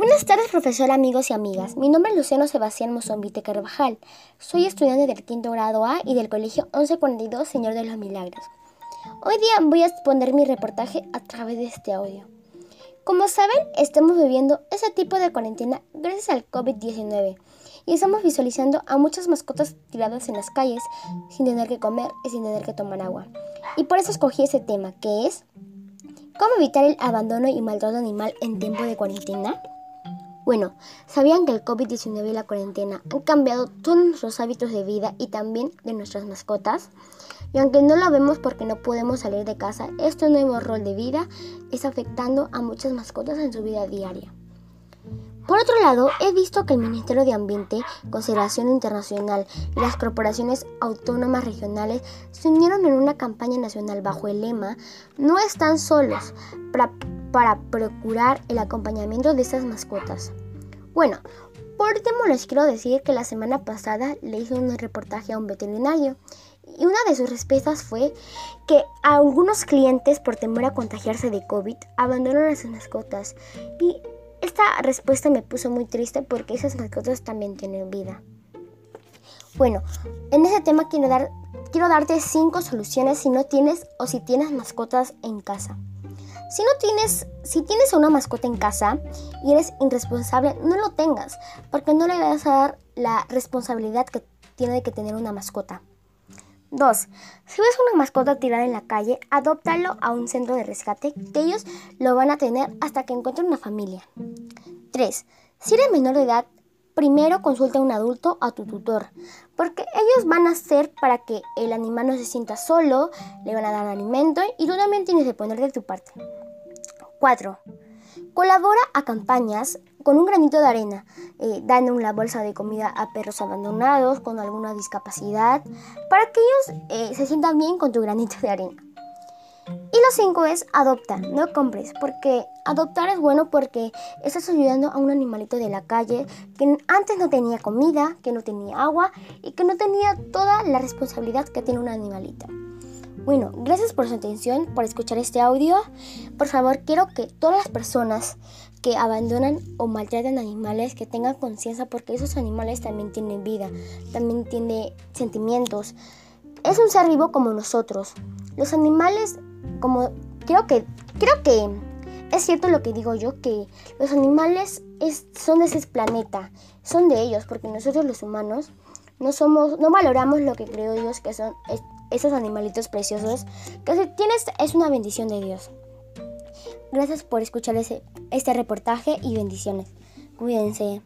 Buenas tardes, profesor, amigos y amigas. Mi nombre es Luciano Sebastián Mozombite Carvajal. Soy estudiante del quinto grado A y del colegio 1142 Señor de los Milagros. Hoy día voy a exponer mi reportaje a través de este audio. Como saben, estamos viviendo ese tipo de cuarentena gracias al COVID-19 y estamos visualizando a muchas mascotas tiradas en las calles sin tener que comer y sin tener que tomar agua. Y por eso escogí ese tema, que es ¿Cómo evitar el abandono y maltrato animal en tiempo de cuarentena? Bueno, ¿sabían que el COVID-19 y la cuarentena han cambiado todos nuestros hábitos de vida y también de nuestras mascotas? Y aunque no lo vemos porque no podemos salir de casa, este nuevo rol de vida está afectando a muchas mascotas en su vida diaria. Por otro lado, he visto que el Ministerio de Ambiente, Conservación Internacional y las corporaciones autónomas regionales se unieron en una campaña nacional bajo el lema No están solos para procurar el acompañamiento de estas mascotas. Bueno, por último les quiero decir que la semana pasada le hice un reportaje a un veterinario y una de sus respuestas fue que algunos clientes por temor a contagiarse de COVID abandonaron a sus mascotas y esta respuesta me puso muy triste porque esas mascotas también tienen vida. Bueno, en ese tema quiero, dar, quiero darte 5 soluciones si no tienes o si tienes mascotas en casa. Si no tienes, si tienes una mascota en casa y eres irresponsable, no lo tengas, porque no le vas a dar la responsabilidad que tiene que tener una mascota. 2. Si ves una mascota tirada en la calle, adóptalo a un centro de rescate, que ellos lo van a tener hasta que encuentren una familia. 3. Si eres menor de edad, primero consulta a un adulto a tu tutor, porque ellos van a hacer para que el animal no se sienta solo, le van a dar alimento y tú también tienes que poner de tu parte. 4. Colabora a campañas con un granito de arena, eh, dando una bolsa de comida a perros abandonados con alguna discapacidad, para que ellos eh, se sientan bien con tu granito de arena. Y lo 5 es adopta, no compres, porque adoptar es bueno porque estás ayudando a un animalito de la calle que antes no tenía comida, que no tenía agua y que no tenía toda la responsabilidad que tiene un animalito. Bueno, gracias por su atención, por escuchar este audio. Por favor, quiero que todas las personas que abandonan o maltratan animales que tengan conciencia porque esos animales también tienen vida, también tienen sentimientos. Es un ser vivo como nosotros. Los animales, como creo que creo que es cierto lo que digo yo que los animales son de ese planeta, son de ellos porque nosotros los humanos no somos no valoramos lo que creo Dios que son esos animalitos preciosos que si tienes es una bendición de Dios. Gracias por escuchar ese, este reportaje y bendiciones. Cuídense.